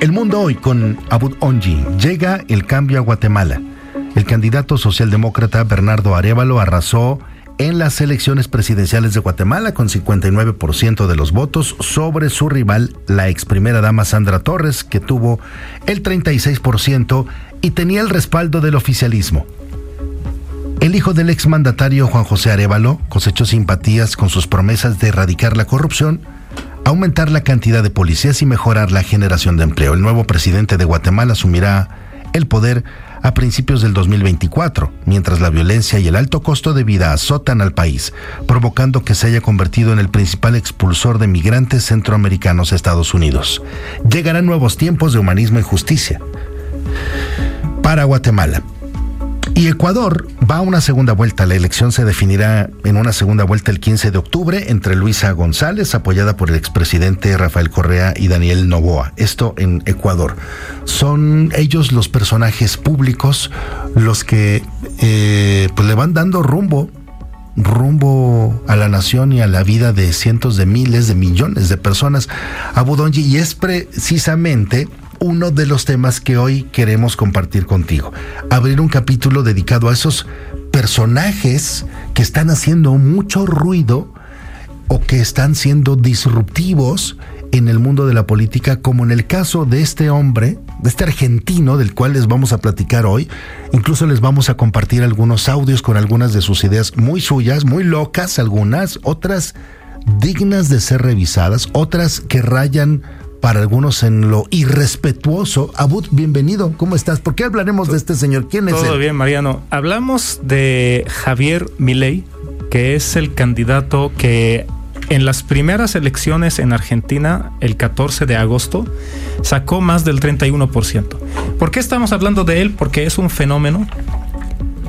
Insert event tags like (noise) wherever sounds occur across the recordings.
El mundo hoy con Abud Onji. Llega el cambio a Guatemala. El candidato socialdemócrata Bernardo Arevalo arrasó en las elecciones presidenciales de Guatemala con 59% de los votos sobre su rival, la ex primera dama Sandra Torres, que tuvo el 36% y tenía el respaldo del oficialismo. El hijo del exmandatario Juan José Arevalo cosechó simpatías con sus promesas de erradicar la corrupción, aumentar la cantidad de policías y mejorar la generación de empleo. El nuevo presidente de Guatemala asumirá el poder a principios del 2024, mientras la violencia y el alto costo de vida azotan al país, provocando que se haya convertido en el principal expulsor de migrantes centroamericanos a Estados Unidos. Llegarán nuevos tiempos de humanismo y justicia. Para Guatemala, y Ecuador va a una segunda vuelta. La elección se definirá en una segunda vuelta el 15 de octubre entre Luisa González, apoyada por el expresidente Rafael Correa y Daniel Novoa. Esto en Ecuador. Son ellos los personajes públicos los que eh, pues le van dando rumbo rumbo a la nación y a la vida de cientos de miles de millones de personas a Budonji y es precisamente uno de los temas que hoy queremos compartir contigo. Abrir un capítulo dedicado a esos personajes que están haciendo mucho ruido o que están siendo disruptivos en el mundo de la política, como en el caso de este hombre, de este argentino del cual les vamos a platicar hoy. Incluso les vamos a compartir algunos audios con algunas de sus ideas muy suyas, muy locas algunas, otras dignas de ser revisadas, otras que rayan para algunos en lo irrespetuoso. Abud, bienvenido, ¿cómo estás? ¿Por qué hablaremos de este señor? ¿Quién es Todo bien, Mariano. Hablamos de Javier Milei, que es el candidato que en las primeras elecciones en Argentina, el 14 de agosto, sacó más del 31%. ¿Por qué estamos hablando de él? Porque es un fenómeno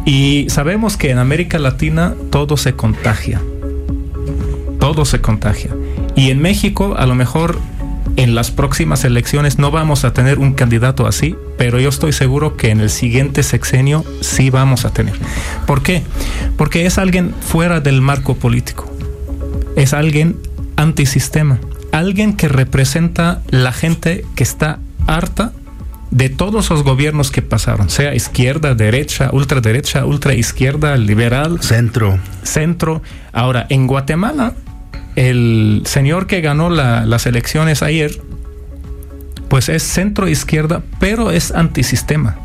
y sabemos que en América Latina todo se contagia. Todo se contagia. Y en México a lo mejor en las próximas elecciones no vamos a tener un candidato así, pero yo estoy seguro que en el siguiente sexenio sí vamos a tener. ¿Por qué? Porque es alguien fuera del marco político. Es alguien antisistema. Alguien que representa la gente que está harta de todos los gobiernos que pasaron, sea izquierda, derecha, ultraderecha, ultraizquierda, liberal, centro. Centro. Ahora, en Guatemala el señor que ganó las elecciones ayer, pues es centro izquierda, pero es antisistema.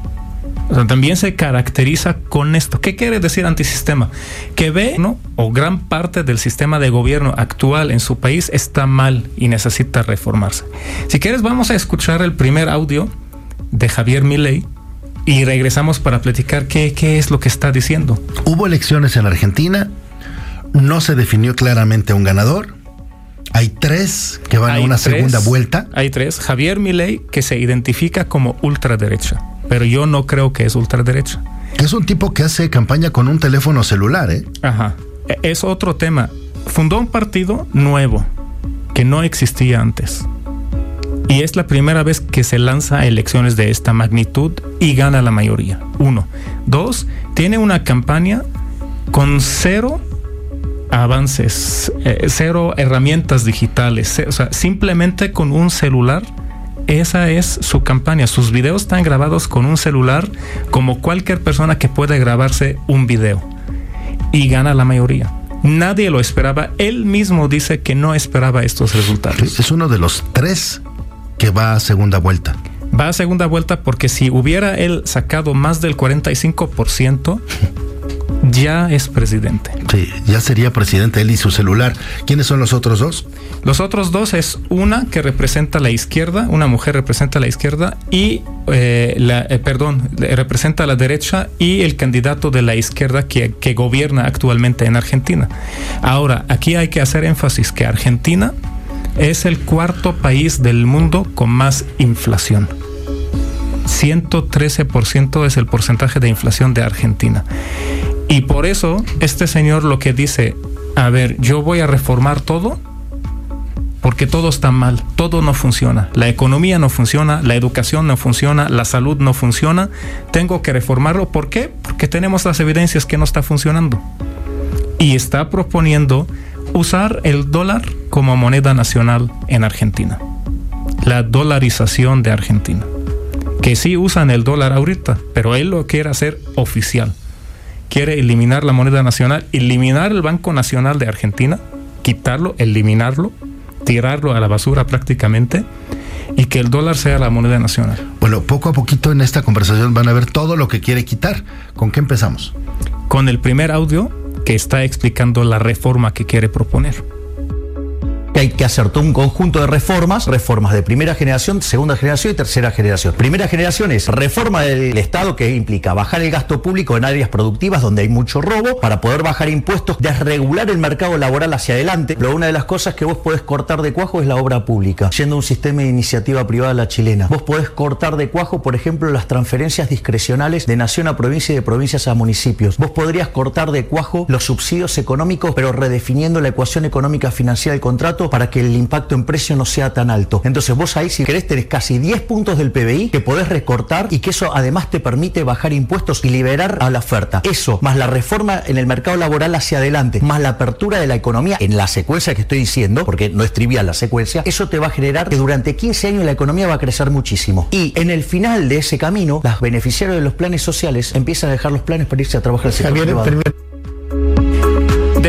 También se caracteriza con esto. ¿Qué quiere decir antisistema? Que ve. O gran parte del sistema de gobierno actual en su país está mal y necesita reformarse. Si quieres, vamos a escuchar el primer audio de Javier Milei y regresamos para platicar qué, qué es lo que está diciendo. Hubo elecciones en Argentina no se definió claramente un ganador. Hay tres que van a una segunda vuelta. Hay tres. Javier Milei, que se identifica como ultraderecha, pero yo no creo que es ultraderecha. Es un tipo que hace campaña con un teléfono celular, ¿eh? Ajá. E, es otro tema. Fundó un partido nuevo que no existía antes. Y es la primera vez que se lanza a elecciones de esta magnitud y gana la mayoría. Uno. Dos, tiene una campaña con cero avances, eh, cero herramientas digitales, o sea, simplemente con un celular. Esa es su campaña. Sus videos están grabados con un celular como cualquier persona que pueda grabarse un video. Y gana la mayoría. Nadie lo esperaba. Él mismo dice que no esperaba estos resultados. Es uno de los tres que va a segunda vuelta. Va a segunda vuelta porque si hubiera él sacado más del 45%, (laughs) ya es presidente. Sí, ya sería presidente él y su celular. ¿Quiénes son los otros dos? Los otros dos es una que representa la izquierda, una mujer representa la izquierda y, eh, la, eh, perdón, representa la derecha y el candidato de la izquierda que, que gobierna actualmente en Argentina. Ahora, aquí hay que hacer énfasis que Argentina es el cuarto país del mundo con más inflación. 113% es el porcentaje de inflación de Argentina. Y por eso este señor lo que dice, a ver, yo voy a reformar todo porque todo está mal, todo no funciona, la economía no funciona, la educación no funciona, la salud no funciona, tengo que reformarlo. ¿Por qué? Porque tenemos las evidencias que no está funcionando. Y está proponiendo usar el dólar como moneda nacional en Argentina. la dolarización de Argentina. Que sí usan el dólar ahorita, pero él lo quiere hacer oficial. Quiere eliminar la moneda nacional, eliminar el Banco Nacional de Argentina, quitarlo, eliminarlo, tirarlo a la basura prácticamente y que el dólar sea la moneda nacional. Bueno, poco a poquito en esta conversación van a ver todo lo que quiere quitar. ¿Con qué empezamos? Con el primer audio que está explicando la reforma que quiere proponer que hay que hacer todo un conjunto de reformas, reformas de primera generación, segunda generación y tercera generación. Primera generación es reforma del Estado que implica bajar el gasto público en áreas productivas donde hay mucho robo para poder bajar impuestos, desregular el mercado laboral hacia adelante. Pero una de las cosas que vos podés cortar de cuajo es la obra pública, siendo un sistema de iniciativa privada la chilena. Vos podés cortar de cuajo, por ejemplo, las transferencias discrecionales de nación a provincia y de provincias a municipios. Vos podrías cortar de cuajo los subsidios económicos, pero redefiniendo la ecuación económica financiera del contrato para que el impacto en precio no sea tan alto. Entonces vos ahí si querés tenés casi 10 puntos del PBI que podés recortar y que eso además te permite bajar impuestos y liberar a la oferta. Eso, más la reforma en el mercado laboral hacia adelante, más la apertura de la economía en la secuencia que estoy diciendo, porque no es trivial la secuencia, eso te va a generar que durante 15 años la economía va a crecer muchísimo. Y en el final de ese camino, las beneficiarios de los planes sociales empiezan a dejar los planes para irse a trabajar al sector privado.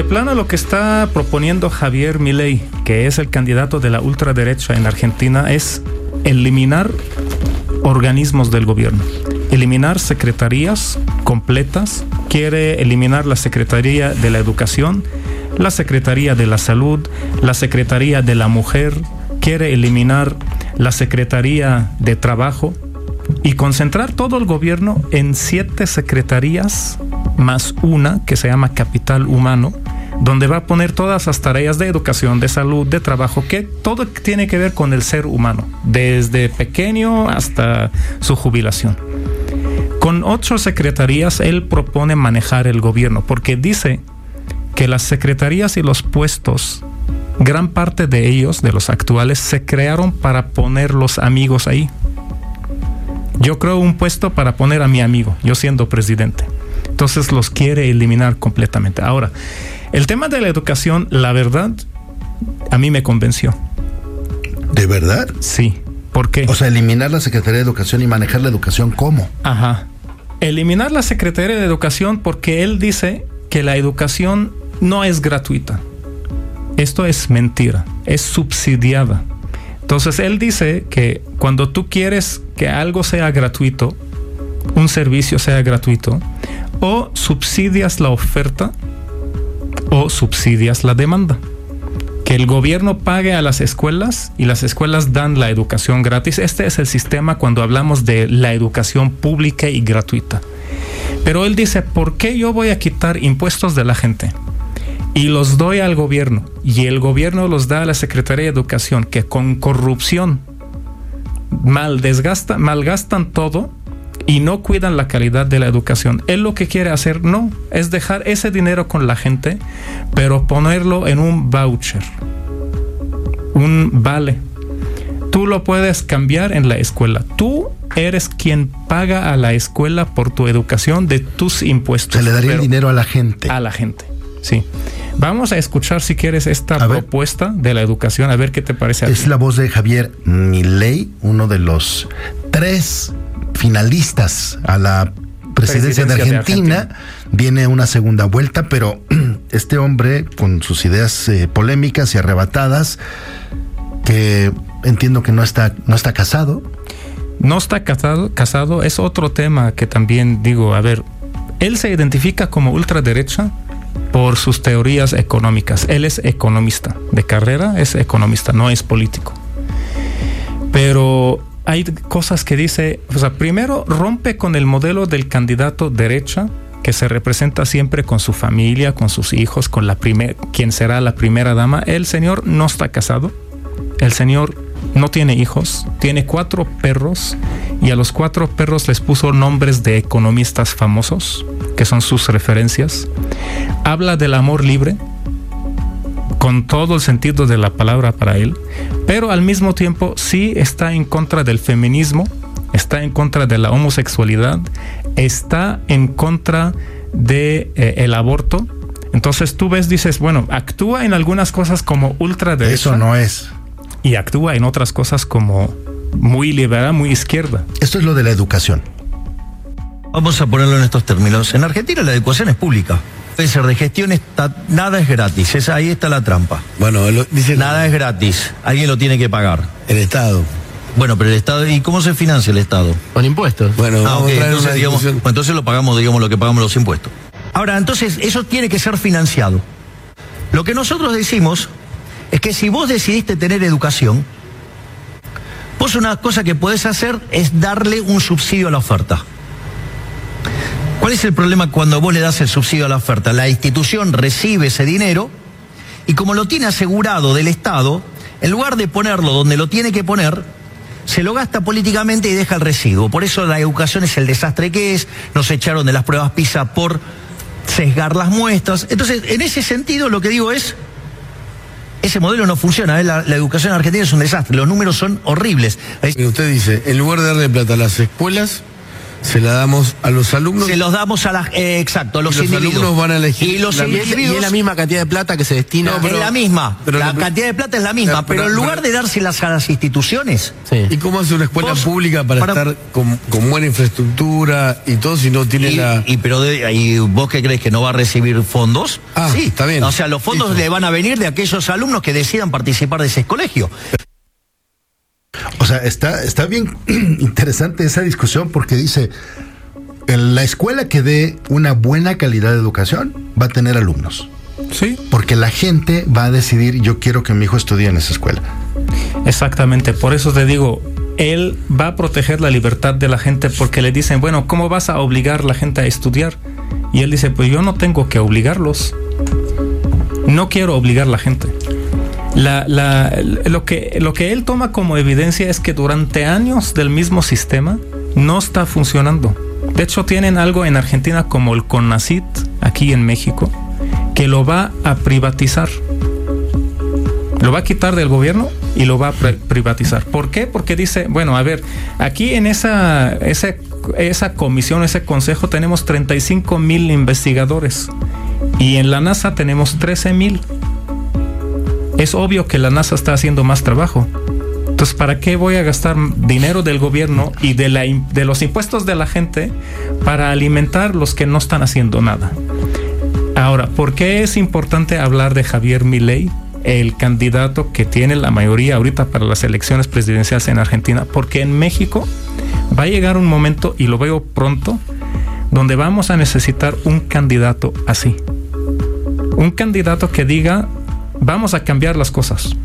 Plano lo que está proponiendo Javier Milei, que es el candidato de la ultraderecha en Argentina, es eliminar organismos del gobierno, eliminar secretarías completas, quiere eliminar la Secretaría de la Educación, la Secretaría de la Salud, la Secretaría de la Mujer, quiere eliminar la Secretaría de Trabajo y concentrar todo el gobierno en siete secretarías más una que se llama Capital Humano, donde va a poner todas las tareas de educación, de salud, de trabajo, que todo tiene que ver con el ser humano, desde pequeño hasta su jubilación. Con ocho secretarías, él propone manejar el gobierno, porque dice que las secretarías y los puestos, gran parte de ellos, de los actuales, se crearon para poner los amigos ahí. Yo creo un puesto para poner a mi amigo, yo siendo presidente. Entonces los quiere eliminar completamente. Ahora, el tema de la educación, la verdad, a mí me convenció. ¿De verdad? Sí. ¿Por qué? O sea, eliminar la Secretaría de Educación y manejar la educación, ¿cómo? Ajá. Eliminar la Secretaría de Educación porque él dice que la educación no es gratuita. Esto es mentira, es subsidiada. Entonces él dice que cuando tú quieres que algo sea gratuito, un servicio sea gratuito, o subsidias la oferta o subsidias la demanda. Que el gobierno pague a las escuelas y las escuelas dan la educación gratis. Este es el sistema cuando hablamos de la educación pública y gratuita. Pero él dice, ¿por qué yo voy a quitar impuestos de la gente? Y los doy al gobierno. Y el gobierno los da a la Secretaría de Educación, que con corrupción mal desgasta, malgastan todo y no cuidan la calidad de la educación. Él lo que quiere hacer no es dejar ese dinero con la gente, pero ponerlo en un voucher, un vale. Tú lo puedes cambiar en la escuela. Tú eres quien paga a la escuela por tu educación de tus impuestos. Se le daría el dinero a la gente. A la gente, sí. Vamos a escuchar si quieres esta propuesta de la educación, a ver qué te parece. es la voz de Javier Milei, uno de los tres finalistas a la presidencia, de, Argentina. Viene una segunda vuelta, pero (clears throat) este hombre con sus ideas eh, polémicas y arrebatadas, que entiendo que no está, no está casado. No está casado, casado, es otro tema que también digo, a ver, él se identifica como ultraderecha por sus teorías económicas. Él es economista, de carrera es economista, no es político. Pero hay cosas que dice, o sea, primero rompe con el modelo del candidato derecha que se representa siempre con su familia, con sus hijos, con la primera, quien será la primera dama. El señor no está casado. El señor no tiene hijos, tiene cuatro perros y a los cuatro perros les puso nombres de economistas famosos, que son sus referencias. Habla del amor libre, con todo el sentido de la palabra para él, pero al mismo tiempo sí está en contra del feminismo, está en contra de la homosexualidad, está en contra de eh, el aborto. Entonces tú ves, dices, bueno, actúa en algunas cosas como ultraderecha. Eso no es. y actúa en otras cosas como muy liberal, muy izquierda. Esto es lo de la educación. Vamos a ponerlo en estos términos. En Argentina la educación es pública. Ser de gestión, está, nada es gratis. Esa, ahí está la trampa. Bueno, dice nada es gratis. Alguien lo tiene que pagar. El Estado. Bueno, pero el Estado, ¿y cómo se financia el Estado? Con impuestos. Bueno, ah, traer entonces, digamos, entonces lo pagamos, digamos, lo que pagamos los impuestos. Ahora, entonces, eso tiene que ser financiado. Lo que nosotros decimos es que si vos decidiste tener educación, vos una cosa que podés hacer es darle un subsidio a la oferta. ¿Cuál es el problema cuando vos le das el subsidio a la oferta? La institución recibe ese dinero y como lo tiene asegurado del Estado, en lugar de ponerlo donde lo tiene que poner, se lo gasta políticamente y deja el residuo. Por eso la educación es el desastre que es, nos echaron de las pruebas PISA por sesgar las muestras. Entonces, en ese sentido, lo que digo es, ese modelo no funciona, ¿eh? la, educación en Argentina es un desastre, los números son horribles. Usted dice, en lugar de darle plata a las escuelas, se la damos a los alumnos. Se los damos a las. Eh, exacto, a los, los alumnos van a elegir. Y, los individuos, es la misma cantidad de plata que se destina. No, es la misma. la cantidad de plata es la misma. pero, en lugar de dárselas a las instituciones. ¿Y cómo hace una escuela pública para, estar con, buena infraestructura y todo si no tiene la. Y, pero y vos qué crees que no va a recibir fondos? Ah, sí, está bien. O sea, los fondos le van a venir de aquellos alumnos que decidan participar de ese colegio. O sea, está, está bien (clears throat) interesante esa discusión porque dice, en la escuela que dé una buena calidad de educación va a tener alumnos. Sí. Porque la gente va a decidir, yo quiero que mi hijo estudie en esa escuela. Exactamente, por eso te digo, él va a proteger la libertad de la gente porque le dicen, bueno, ¿cómo vas a obligar a la gente a estudiar? Y él dice, pues yo no tengo que obligarlos. No quiero obligar a la gente lo, que, lo que él toma como evidencia es que durante años del mismo sistema no está funcionando. De hecho, tienen algo en Argentina como el CONACIT, aquí en México, que lo va a privatizar. Lo va a quitar del gobierno y lo va a privatizar. ¿Por qué? Porque dice, bueno, a ver, aquí en esa, esa, esa comisión, ese consejo, tenemos 35 mil investigadores y en la NASA tenemos 13 mil es obvio que la NASA está haciendo más trabajo. Entonces, ¿para qué voy a gastar dinero del gobierno y de, los impuestos de la gente para alimentar los que no están haciendo nada? Ahora, ¿por qué es importante hablar de Javier Milei, el candidato que tiene la mayoría ahorita para las elecciones presidenciales en Argentina? Porque en México va a llegar un momento, y lo veo pronto, donde vamos a necesitar un candidato así. Un candidato que diga, vamos a cambiar las cosas.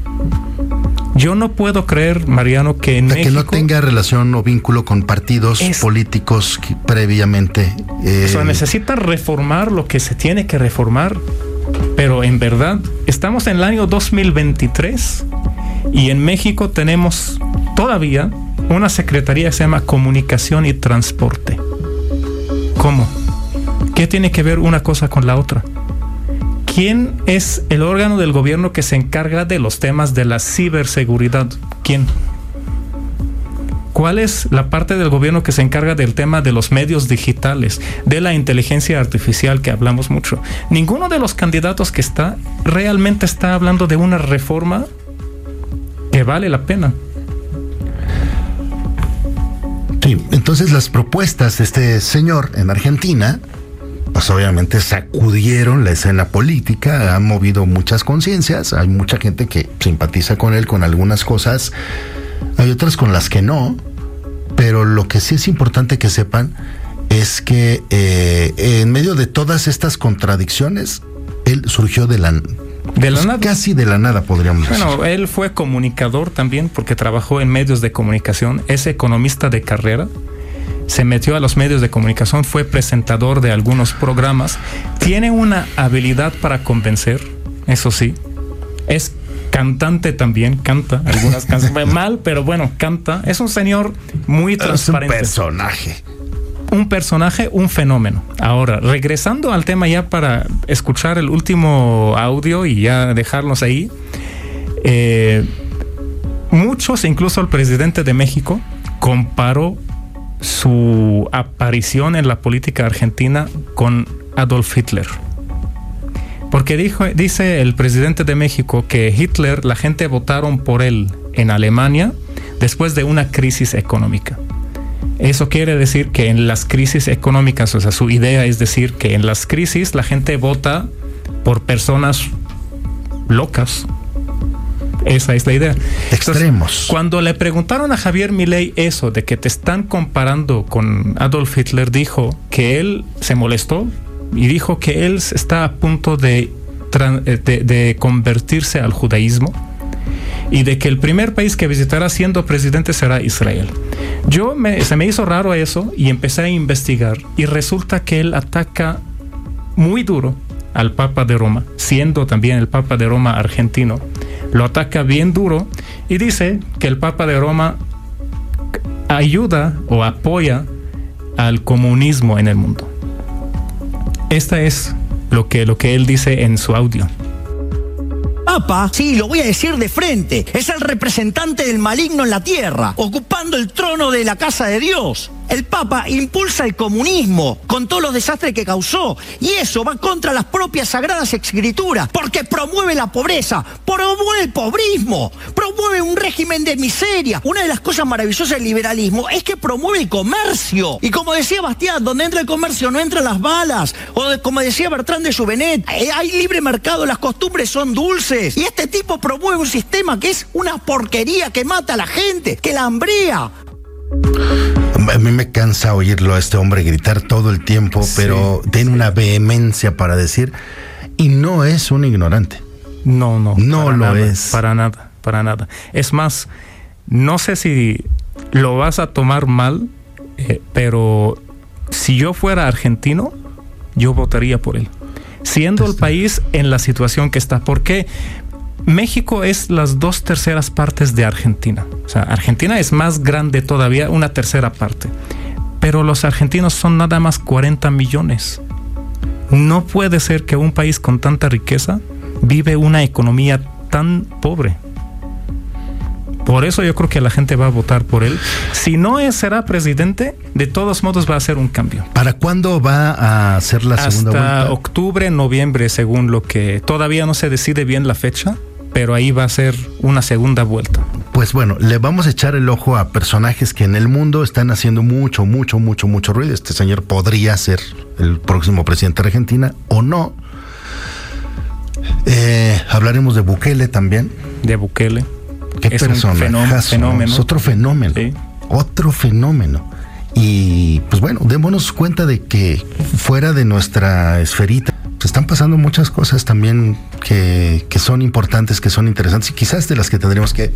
Yo no puedo creer, Mariano, que en que no tenga relación o vínculo con partidos políticos previamente. Eh... O sea, necesita reformar lo que se tiene que reformar, pero en verdad estamos en el año 2023 y en México tenemos todavía una secretaría que se llama Comunicación y Transporte. ¿Cómo? ¿Qué tiene que ver una cosa con la otra? ¿Quién es el órgano del gobierno que se encarga de los temas de la ciberseguridad? ¿Quién? ¿Cuál es la parte del gobierno que se encarga del tema de los medios digitales, de la inteligencia artificial que hablamos mucho? Ninguno de los candidatos que está realmente está hablando de una reforma que vale la pena. Sí, entonces las propuestas de este señor en Argentina pues obviamente sacudieron la escena política, han movido muchas conciencias, hay mucha gente que simpatiza con él con algunas cosas, hay otras con las que no, pero lo que sí es importante que sepan es que eh, en medio de todas estas contradicciones, él surgió de la, de la pues nada. Casi de la nada, podríamos decir. Bueno, él fue comunicador también porque trabajó en medios de comunicación, es economista de carrera se metió a los medios de comunicación, fue presentador de algunos programas, tiene una habilidad para convencer, eso sí, es cantante también, canta algunas canciones (laughs) mal, pero bueno, canta, es un señor muy transparente. Es un personaje. Un personaje, un fenómeno. Ahora, regresando al tema ya para escuchar el último audio y ya dejarnos ahí, eh, muchos, incluso el presidente de México, comparó su aparición en la política argentina con Adolf Hitler. Porque dijo, dice el presidente de México que Hitler, la gente votaron por él en Alemania después de una crisis económica. Eso quiere decir que en las crisis económicas, o sea, su idea es decir que en las crisis la gente vota por personas locas. Esa es la idea. Extremos. cuando le preguntaron a Javier Milei eso de que te están comparando con Adolf Hitler, dijo que él se molestó y dijo que él está a punto de, de, de convertirse al judaísmo y de que el primer país que visitará siendo presidente será Israel. Yo me, se me hizo raro eso y empecé a investigar y resulta que él ataca muy duro al Papa de Roma, siendo también el Papa de Roma argentino. Lo ataca bien duro y dice que el Papa de Roma ayuda o apoya al comunismo en el mundo. Esta es lo que, lo que él dice en su audio. Papa, sí, lo voy a decir de frente, es el representante del maligno en la tierra, ocupando el trono de la casa de Dios. El Papa impulsa el comunismo con todos los desastres que causó y eso va contra las propias sagradas escrituras porque promueve la pobreza, promueve el pobrismo, promueve un régimen de miseria. Una de las cosas maravillosas del liberalismo es que promueve el comercio y como decía Bastián, donde entra el comercio no entran las balas o como decía Bertrand de Juvenet, eh, hay libre mercado, las costumbres son dulces y este tipo promueve un sistema que es una porquería que mata a la gente, que la hambrea. A mí me cansa oírlo a este hombre gritar todo el tiempo, pero tiene una vehemencia para decir, y no es un ignorante. No, no. No lo es. Para nada, para nada. Es más, no sé si lo vas a tomar mal, eh, pero si yo fuera argentino, yo votaría por él. Siendo el país en la situación que está. ¿Por qué? México es las dos terceras partes de Argentina. O sea, Argentina es más grande todavía, una tercera parte. Pero los argentinos son nada más 40 millones. No puede ser que un país con tanta riqueza vive una economía tan pobre. Por eso yo creo que la gente va a votar por él. Si no es, será presidente, de todos modos va a ser un cambio. ¿Para cuándo va a ser la segunda Hasta vuelta? octubre, noviembre, según lo que todavía no se decide bien la fecha, pero ahí va a ser una segunda vuelta. Pues bueno, le vamos a echar el ojo a personajes que en el mundo están haciendo mucho, mucho, mucho, mucho ruido. Este señor podría ser el próximo presidente de Argentina o no. Eh, hablaremos de Bukele también. De Bukele. Qué Es un personajazo, fenómeno, ¿no? fenómeno. Es otro fenómeno. Sí. Otro fenómeno. Y pues bueno, démonos cuenta de que fuera de nuestra esferita están pasando muchas cosas también que, que son importantes, que son interesantes y quizás de las que tendremos que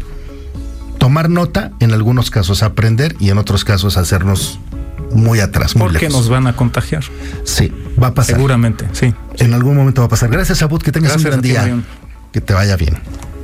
tomar nota, en algunos casos aprender y en otros casos hacernos muy atrás, muy Porque lejos. nos van a contagiar. Sí, va a pasar. Seguramente, sí. En algún momento va a pasar. Gracias, Abud, que tengas Gracias un gran ti, día. Que te vaya bien.